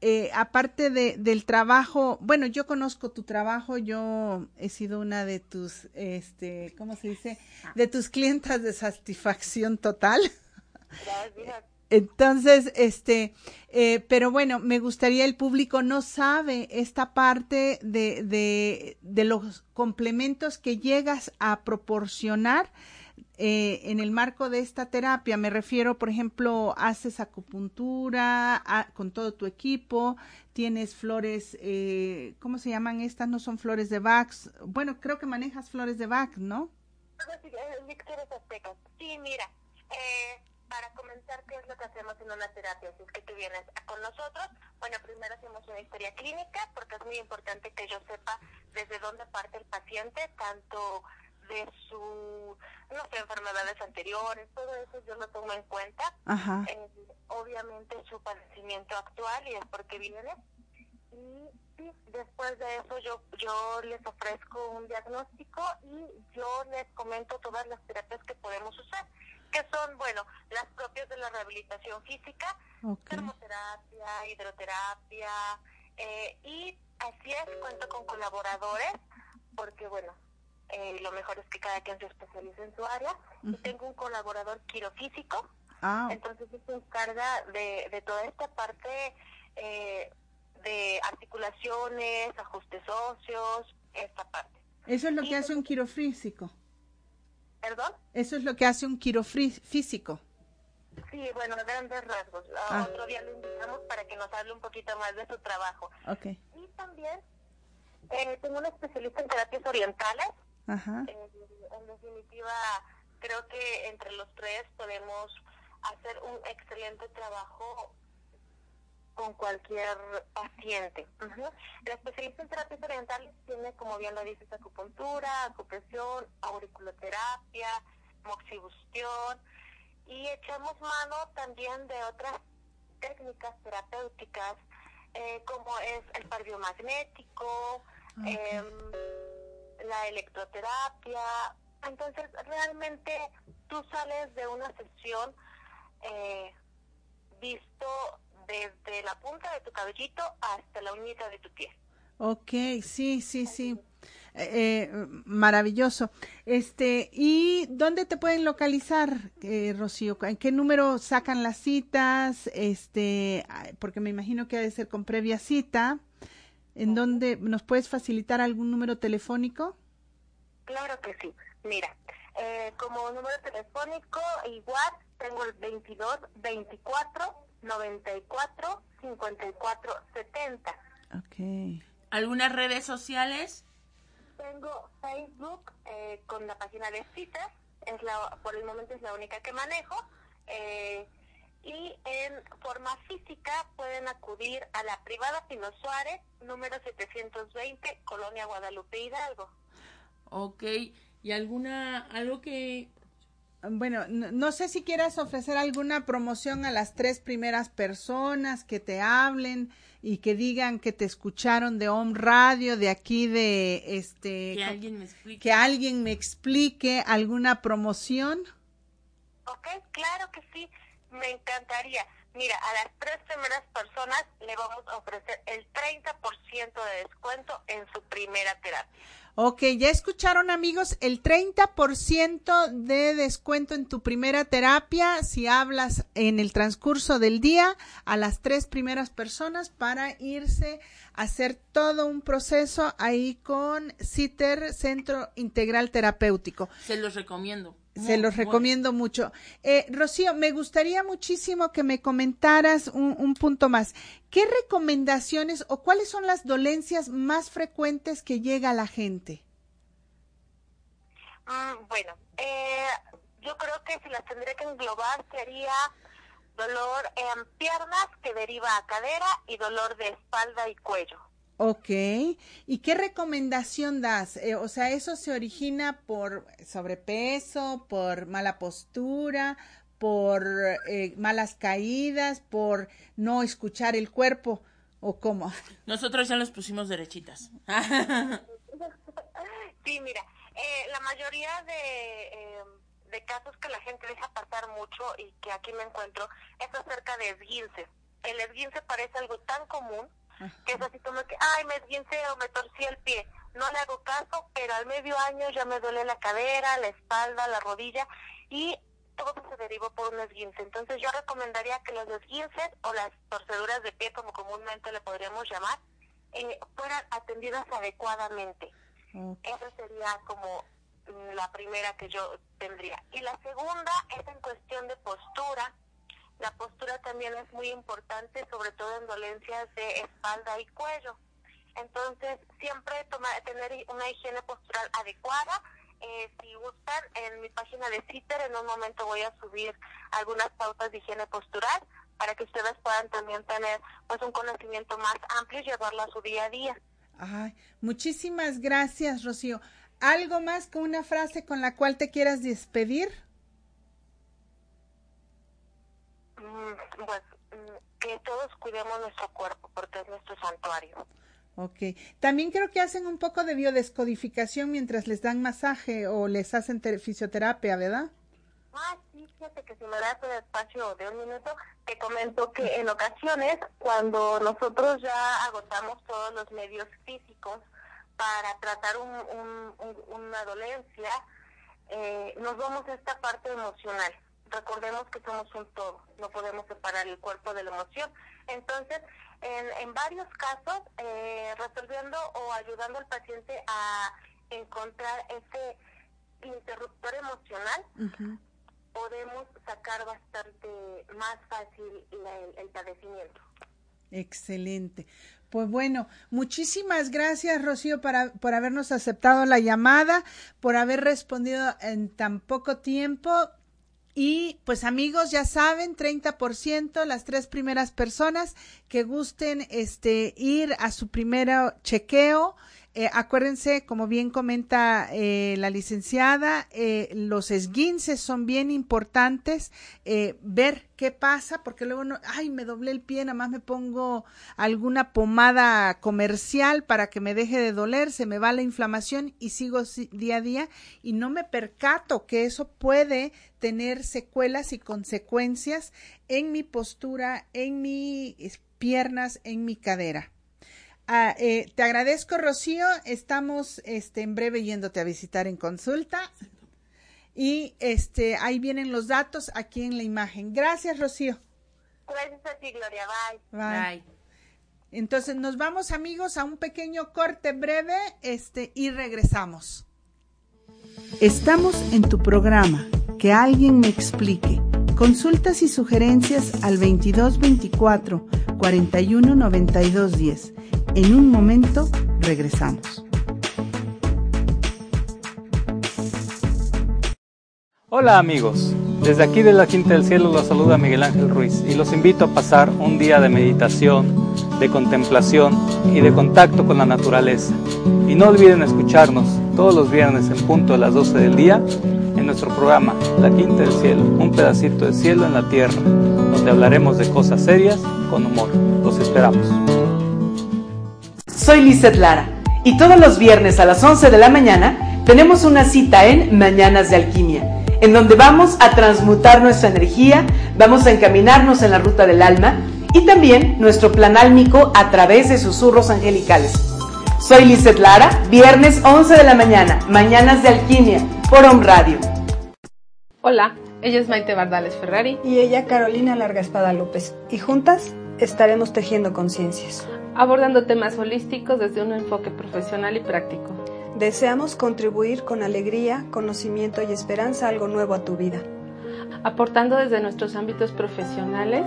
eh, aparte de, del trabajo, bueno, yo conozco tu trabajo, yo he sido una de tus, este, ¿cómo se dice? De tus clientas de satisfacción total. Gracias. Entonces, este, eh, pero bueno, me gustaría, el público no sabe esta parte de, de, de los complementos que llegas a proporcionar eh, en el marco de esta terapia. Me refiero, por ejemplo, haces acupuntura a, con todo tu equipo, tienes flores, eh, ¿cómo se llaman estas? No son flores de Bach. Bueno, creo que manejas flores de Bach, ¿no? Sí, mira, eh, para comenzar qué es lo que hacemos en una terapia, si es que tú vienes con nosotros, bueno, primero hacemos una historia clínica, porque es muy importante que yo sepa desde dónde parte el paciente, tanto de su, no sé, enfermedades anteriores, todo eso yo lo tomo en cuenta. Ajá. Eh, obviamente su padecimiento actual y es porque viene. Y después de eso yo, yo les ofrezco un diagnóstico y yo les comento todas las terapias que podemos usar. que son, bueno, las propias de la rehabilitación física, termoterapia, hidroterapia, eh, y así es, cuento con colaboradores, porque bueno, eh, lo mejor es que cada quien se especialice en su área. y tengo un colaborador quirofísico, ah. entonces se encarga de, de toda esta parte eh, de articulaciones, ajustes óseos, esta parte. Eso es lo que hace un quirofísico. ¿Perdón? Eso es lo que hace un quirofísico. Sí, bueno, grandes rasgos. Ah. Otro día lo invitamos para que nos hable un poquito más de su trabajo. Okay. Y también eh, tengo una especialista en terapias orientales. Ajá. en definitiva, creo que entre los tres podemos hacer un excelente trabajo con cualquier paciente. La especialista en terapias orientales tiene, como bien lo dices, acupuntura, acupresión, auriculoterapia, moxibustión y echamos mano también de otras técnicas terapéuticas eh, como es el par biomagnético, em, la electroterapia. Entonces, realmente tú sales de una sesión eh, visto desde la punta de tu cabellito hasta la uñita de tu pie. Ok, sí, sí, sí. Eh, eh, maravilloso. Este, ¿y dónde te pueden localizar, eh, Rocío? ¿En qué número sacan las citas? Este, porque me imagino que ha de ser con previa cita. ¿En dónde nos puedes facilitar algún número telefónico? Claro que sí. Mira, eh, como número telefónico, igual tengo el 22 24 94 54 70. Ok. ¿Algunas redes sociales? Tengo Facebook eh, con la página de citas, es la, por el momento es la única que manejo. Eh, y en forma física pueden acudir a la privada Pino Suárez, número 720, Colonia Guadalupe Hidalgo. Ok, ¿y alguna, algo que bueno, no, sé si quieras ofrecer alguna promoción a las tres primeras personas que te hablen y que digan que te escucharon de Home Radio, de aquí de este... Que alguien me explique. Que alguien me explique alguna promoción. Ok, claro que sí, me encantaría. Mira, a las tres primeras personas le vamos a ofrecer el 30% de descuento en su primera terapia. Ok, ya escucharon amigos, el 30% de descuento en tu primera terapia si hablas en el transcurso del día a las tres primeras personas para irse a hacer todo un proceso ahí con CITER, Centro Integral Terapéutico. Se los recomiendo. Se los recomiendo mucho. Eh, Rocío, me gustaría muchísimo que me comentaras un, punto más. ¿Qué recomendaciones o cuáles son las dolencias más frecuentes que llega a la gente? Mm, bueno, eh, yo creo que si las tendría que englobar sería dolor en piernas que deriva a cadera y dolor de espalda y cuello. Ok, ¿y qué recomendación das? Eh, o sea, ¿eso se origina por sobrepeso, por mala postura, por eh, malas caídas, por no escuchar el cuerpo o cómo? Nosotros ya los pusimos derechitas. sí, mira, eh, la mayoría de, de casos que la gente deja pasar mucho y que aquí me encuentro es acerca de esguinces. El esguince parece algo tan común que es así como que, ay, me esguincé o me torcí el pie. No le hago caso, pero al medio año ya me duele la cadera, la espalda, la rodilla y todo se derivó por un esguince. Entonces yo recomendaría que los esguinces o las torceduras de pie, como comúnmente le podríamos llamar, eh, fueran atendidas adecuadamente. Esa sería como la primera que yo tendría. Y la segunda es en cuestión de postura la postura también es muy importante, sobre todo en dolencias de espalda y cuello. Entonces, siempre tomar, tener una higiene postural adecuada. Eh, si gustan, en mi página de CITER en un momento voy a subir algunas pautas de higiene postural para que ustedes puedan también tener pues un conocimiento más amplio y llevarlo a su día a día. Ay, muchísimas gracias, Rocío. ¿Algo más con una frase con la cual te quieras despedir? Mm, pues mm, que todos cuidemos nuestro cuerpo porque es nuestro santuario. Ok. También creo que hacen un poco de biodescodificación mientras les dan masaje o les hacen fisioterapia, ¿verdad? Ah, sí, fíjate que si me das un espacio de un minuto, te comento que en ocasiones, cuando nosotros ya agotamos todos los medios físicos para tratar un, una dolencia, eh, nos vamos a esta parte emocional. Recordemos que somos un todo, no podemos separar el cuerpo de la emoción. Entonces, en, en varios casos, eh, resolviendo o ayudando al paciente a encontrar ese interruptor emocional, podemos sacar bastante más fácil el, padecimiento. Excelente. Pues bueno, muchísimas gracias, Rocío, para, por habernos aceptado la llamada, por haber respondido en tan poco tiempo. Y pues amigos, ya saben, 30% las tres primeras personas que gusten este ir a su primer chequeo. Eh, acuérdense, como bien comenta eh, la licenciada, eh, los esguinces son bien importantes, ver qué pasa, porque luego no, ay, me doblé el pie, nada más me pongo alguna pomada comercial para que me deje de doler, se me va la inflamación y sigo día a día y no me percato que eso puede tener secuelas y consecuencias en mi postura, en mis piernas, en mi cadera. Ah, eh, te agradezco, Rocío. Estamos este, en breve yéndote a visitar en consulta. Y este, ahí vienen los datos aquí en la imagen. Gracias, Rocío. Gracias a ti, Gloria. Bye. Bye. Entonces nos vamos, amigos, a un pequeño corte breve este, y regresamos. Estamos en tu programa. Que alguien me explique. Consultas y sugerencias al 2224 41 92 10 en un momento regresamos. Hola amigos, desde aquí de la Quinta del Cielo los saluda Miguel Ángel Ruiz y los invito a pasar un día de meditación, de contemplación y de contacto con la naturaleza. Y no olviden escucharnos todos los viernes en punto a las 12 del día en nuestro programa La Quinta del Cielo, un pedacito de cielo en la tierra, donde hablaremos de cosas serias con humor. Los esperamos. Soy Lizeth Lara y todos los viernes a las 11 de la mañana tenemos una cita en Mañanas de Alquimia, en donde vamos a transmutar nuestra energía, vamos a encaminarnos en la ruta del alma y también nuestro plan álmico a través de susurros angelicales. Soy Lizeth Lara, viernes 11 de la mañana, Mañanas de Alquimia, por Home Radio. Hola, ella es Maite Bardales Ferrari. Y ella Carolina Larga Espada López. Y juntas estaremos tejiendo conciencias abordando temas holísticos desde un enfoque profesional y práctico. Deseamos contribuir con alegría, conocimiento y esperanza algo nuevo a tu vida. Aportando desde nuestros ámbitos profesionales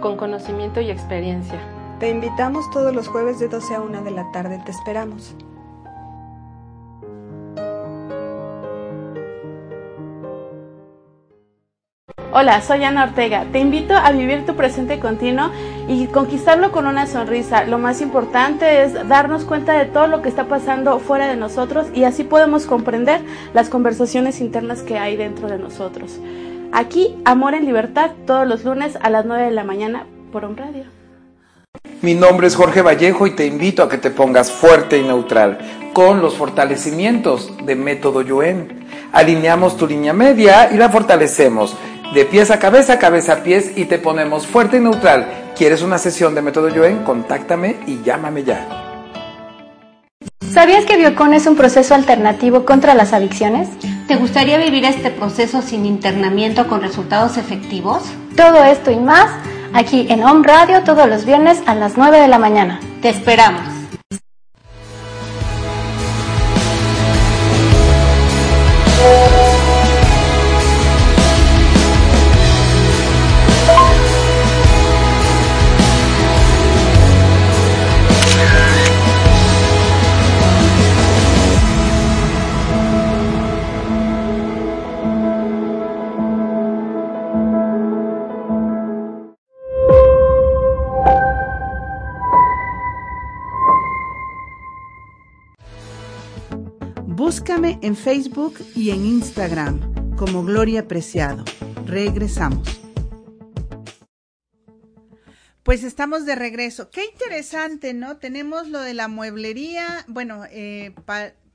con conocimiento y experiencia. Te invitamos todos los jueves de 12 a 1 de la tarde. Te esperamos. Hola, soy Ana Ortega. Te invito a vivir tu presente continuo y conquistarlo con una sonrisa. Lo más importante es darnos cuenta de todo lo que está pasando fuera de nosotros y así podemos comprender las conversaciones internas que hay dentro de nosotros. Aquí, Amor en Libertad, todos los lunes a las 9 de la mañana por un radio. Mi nombre es Jorge Vallejo y te invito a que te pongas fuerte y neutral con los fortalecimientos de método Yuen. Alineamos tu línea media y la fortalecemos de pies a cabeza, cabeza a pies y te ponemos fuerte y neutral. ¿Quieres una sesión de método Yoen? Contáctame y llámame ya. ¿Sabías que Biocon es un proceso alternativo contra las adicciones? ¿Te gustaría vivir este proceso sin internamiento con resultados efectivos? Todo esto y más aquí en Home Radio todos los viernes a las 9 de la mañana. Te esperamos. Búscame en Facebook y en Instagram como Gloria Preciado. Regresamos. Pues estamos de regreso. Qué interesante, ¿no? Tenemos lo de la mueblería, bueno, eh,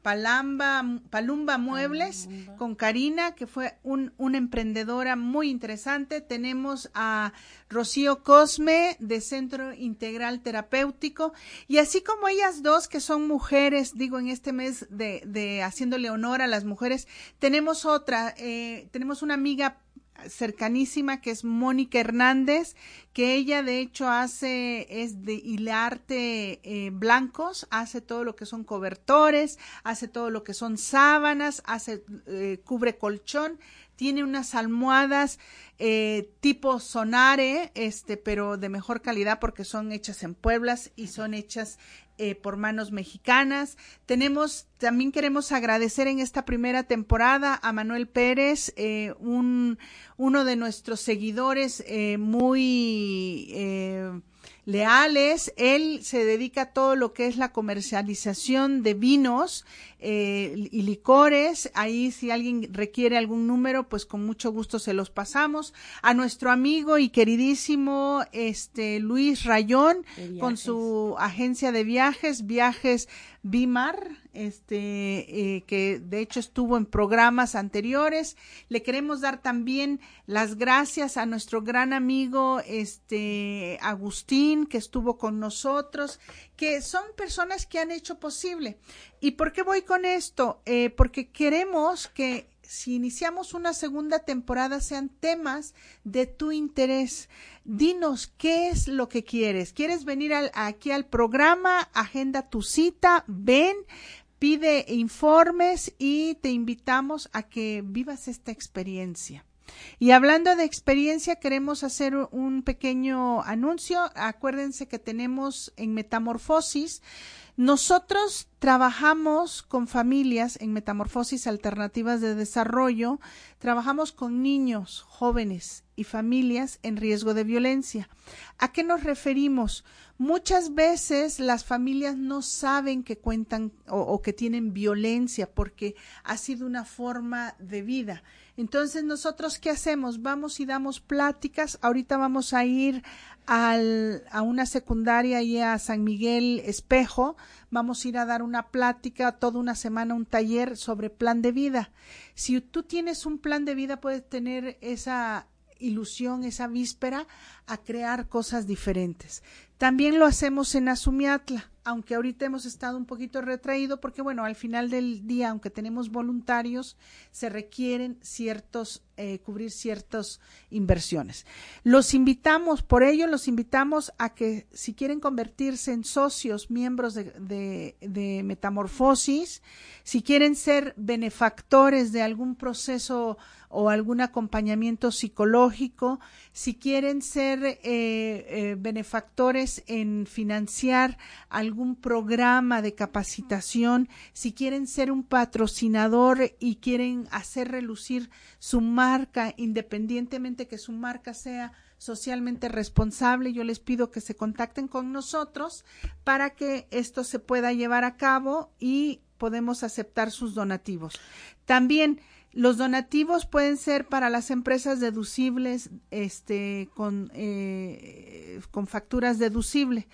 Palamba, Palumba Muebles con Karina, que fue un, una emprendedora muy interesante. Tenemos a Rocío Cosme de Centro Integral Terapéutico y así como ellas dos que son mujeres, digo en este mes de, de haciéndole honor a las mujeres, tenemos otra, eh, tenemos una amiga cercanísima que es Mónica Hernández, que ella de hecho hace, es de hilarte eh, blancos, hace todo lo que son cobertores, hace todo lo que son sábanas, hace, eh, cubre colchón, tiene unas almohadas eh, tipo sonare, este, pero de mejor calidad porque son hechas en Pueblas y son hechas eh, por manos mexicanas. Tenemos, también queremos agradecer en esta primera temporada a Manuel Pérez, eh, un, uno de nuestros seguidores eh, muy eh, leales. Él se dedica a todo lo que es la comercialización de vinos eh, y licores. Ahí si alguien requiere algún número, pues con mucho gusto se los pasamos. A nuestro amigo y queridísimo este Luis Rayón con su agencia de viajes, Viajes Bimar, este, eh, que de hecho estuvo en programas anteriores. Le queremos dar también las gracias a nuestro gran amigo, este, Agustín, que estuvo con nosotros, que son personas que han hecho posible. ¿Y por qué voy con esto? Eh, porque queremos que si iniciamos una segunda temporada sean temas de tu interés. Dinos qué es lo que quieres. ¿Quieres venir al, aquí al programa? Agenda tu cita, ven, pide informes y te invitamos a que vivas esta experiencia. Y hablando de experiencia, queremos hacer un pequeño anuncio. Acuérdense que tenemos en Metamorfosis nosotros trabajamos con familias en Metamorfosis Alternativas de Desarrollo, trabajamos con niños, jóvenes y familias en riesgo de violencia. ¿A qué nos referimos? Muchas veces las familias no saben que cuentan o, que tienen violencia porque ha sido una forma de vida. Entonces, nosotros, ¿qué hacemos? Vamos y damos pláticas. Ahorita vamos a ir al, a una secundaria y a San Miguel Espejo. Vamos a ir a dar una plática toda una semana, un taller sobre plan de vida. Si tú tienes un plan de vida, puedes tener esa ilusión, esa víspera, a crear cosas diferentes. También lo hacemos en Azumiatla, aunque ahorita hemos estado un poquito retraído porque, bueno, al final del día, aunque tenemos voluntarios, se requieren ciertos, eh, cubrir ciertas inversiones. Los invitamos, por ello los invitamos a que si quieren convertirse en socios, miembros de, Metamorfosis, si quieren ser benefactores de algún proceso o algún acompañamiento psicológico, si quieren ser eh, eh, benefactores en financiar algún programa de capacitación, si quieren ser un patrocinador y quieren hacer relucir su independientemente que su marca sea socialmente responsable, yo les pido que se contacten con nosotros para que esto se pueda llevar a cabo y podemos aceptar sus donativos. También los donativos pueden ser para las empresas deducibles, este, con, eh, con facturas deducibles.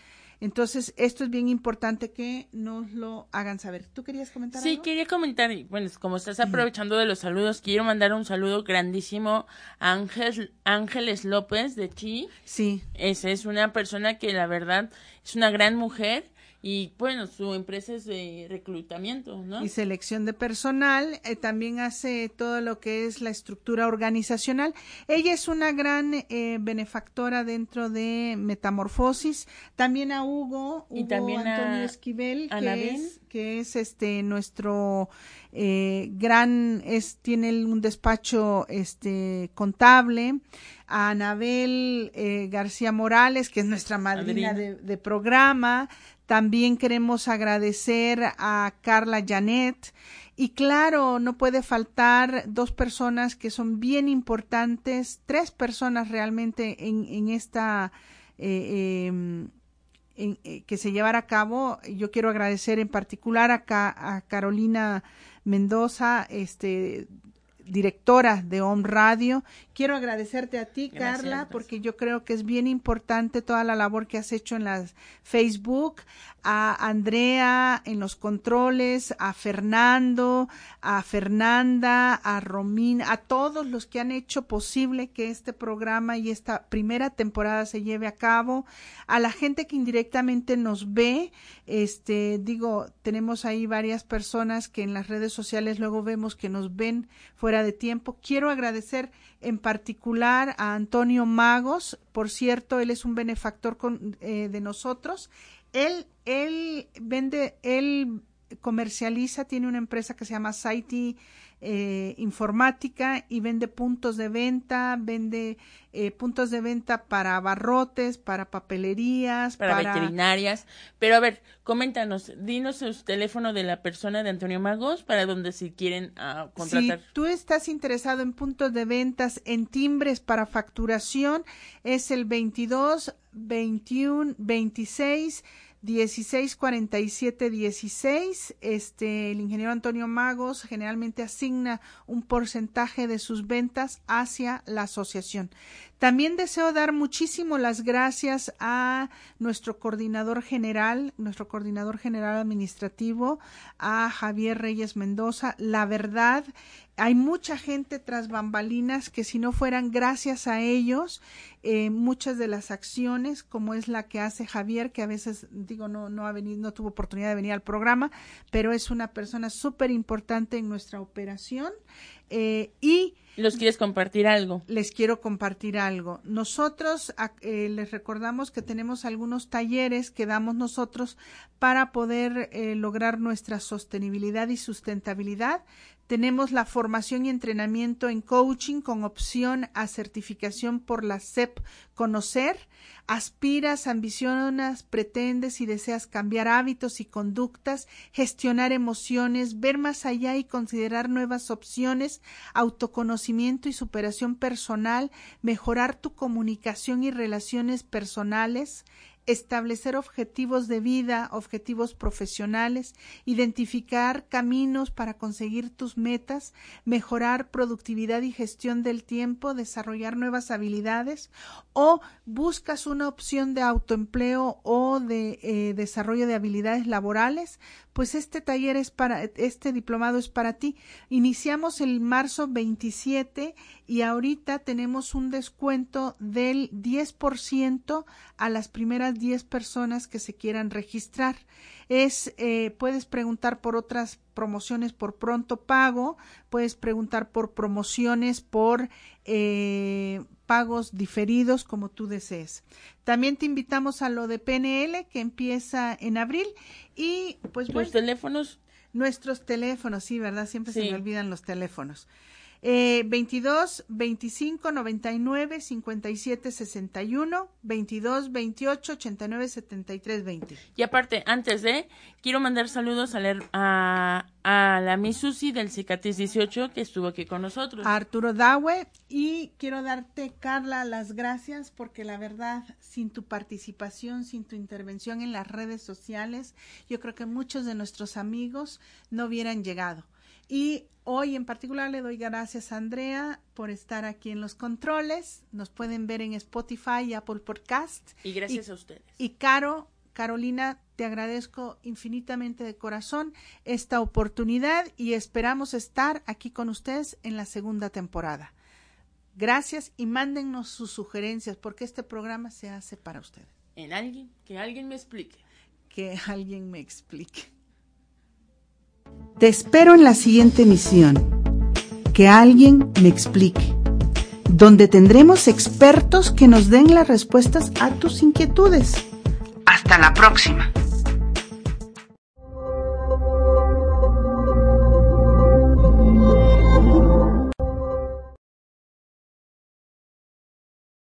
Entonces, esto es bien importante que nos lo hagan saber. ¿Tú querías comentar sí, algo? quería comentar, y, bueno, como estás aprovechando de los saludos, quiero mandar un saludo grandísimo a Ángel, Ángeles López de Chi. Sí. Esa es una persona que la verdad es una gran mujer y bueno, su empresa es de reclutamiento, ¿no? Y selección de personal, eh, también hace todo lo que es la estructura organizacional. Ella es una gran eh, benefactora dentro de Metamorfosis. También a Hugo, Hugo Y también a Antonio Esquivel, que Anabel. es, que es este nuestro eh, gran, es, tiene un despacho este contable. A Anabel eh, García Morales, que es nuestra madrina de, de programa. También queremos agradecer a Carla Janet. Y claro, no puede faltar dos personas que son bien importantes, tres personas realmente en, en esta eh, em, en- eh, que se llevara a cabo. Yo quiero agradecer en particular a, Ca- a Carolina Mendoza, este directora de Home Radio. Quiero agradecerte a ti, Gracias, Carla, gracias. porque yo creo que es bien importante toda la labor que has hecho en las Facebook, a Andrea en los controles, a Fernando, a Fernanda, a Romina, a todos los que han hecho posible que este programa y esta primera temporada se lleve a cabo, a la gente que indirectamente nos ve, este, digo, tenemos ahí varias personas que en las redes sociales luego vemos que nos ven fuera de tiempo. Quiero agradecer en particular a Antonio Magos, por cierto, él es un benefactor con- eh, de nosotros. Él, él vende, él comercializa, tiene una empresa que se llama Saiti eh, Informática y vende puntos de venta, vende eh, puntos de venta para abarrotes, para papelerías, para, para, veterinarias. Pero a ver, coméntanos, dinos el teléfono de la persona de Antonio Magos para donde si quieren ah, contratar. Si tú estás interesado en puntos de ventas, en timbres para facturación, es el 22 21 26 16 47 16. Este, el ingeniero Antonio Magos generalmente asigna un porcentaje de sus ventas hacia la asociación. También deseo dar muchísimo las gracias a nuestro coordinador general, nuestro coordinador general administrativo, a Javier Reyes Mendoza. La verdad, hay mucha gente tras bambalinas que si no fueran gracias a ellos, eh, muchas de las acciones, como es la que hace Javier, que a veces digo no no ha venido, no tuvo oportunidad de venir al programa, pero es una persona súper importante en nuestra operación eh, y ¿Los quieres compartir algo? les quiero compartir algo. Nosotros eh, les recordamos que tenemos algunos talleres que damos nosotros para poder eh, lograr nuestra sostenibilidad y sustentabilidad. Tenemos la formación y entrenamiento en coaching con opción a certificación por la CEP Conocer. Aspiras, ambicionas, pretendes y deseas cambiar hábitos y conductas, gestionar emociones, ver más allá y considerar nuevas opciones, autoconocimiento y superación personal, mejorar tu comunicación y relaciones personales, establecer objetivos de vida, objetivos profesionales, identificar caminos para conseguir tus metas, mejorar productividad y gestión del tiempo, desarrollar nuevas habilidades o buscas una opción de autoempleo o de eh, desarrollo de habilidades laborales, pues este taller es para, este diplomado es para ti. Iniciamos el marzo 27 y ahorita tenemos un descuento del 10% a las primeras 10 personas que se quieran registrar. Es, eh, puedes preguntar por otras promociones por pronto pago, puedes preguntar por promociones por eh, pagos diferidos como tú desees. También te invitamos a lo de PNL que empieza en abril y pues ¿Tus bueno, teléfonos? nuestros teléfonos, sí, ¿verdad? Siempre se me olvidan los teléfonos. Eh, 22 25 99 57 61 22 28 89 73 20. Y aparte, antes de, quiero mandar saludos a, la- a, a la Miss Susi del Cicatriz 18 que estuvo aquí con nosotros. a Arturo Dawe y quiero darte, Carla, las gracias porque la verdad, sin tu participación, sin tu intervención en las redes sociales, yo creo que muchos de nuestros amigos no hubieran llegado. Y hoy en particular le doy gracias a Andrea por estar aquí en los controles. Nos pueden ver en Spotify y Apple Podcast. Y gracias a ustedes. Y Caro, Carolina, te agradezco infinitamente de corazón esta oportunidad y esperamos estar aquí con ustedes en la segunda temporada. Gracias y mándennos sus sugerencias porque este programa se hace para ustedes. En alguien, que alguien me explique. Que alguien me explique. Te espero en la siguiente emisión. Que alguien me explique. Donde tendremos expertos que nos den las respuestas a tus inquietudes. Hasta la próxima.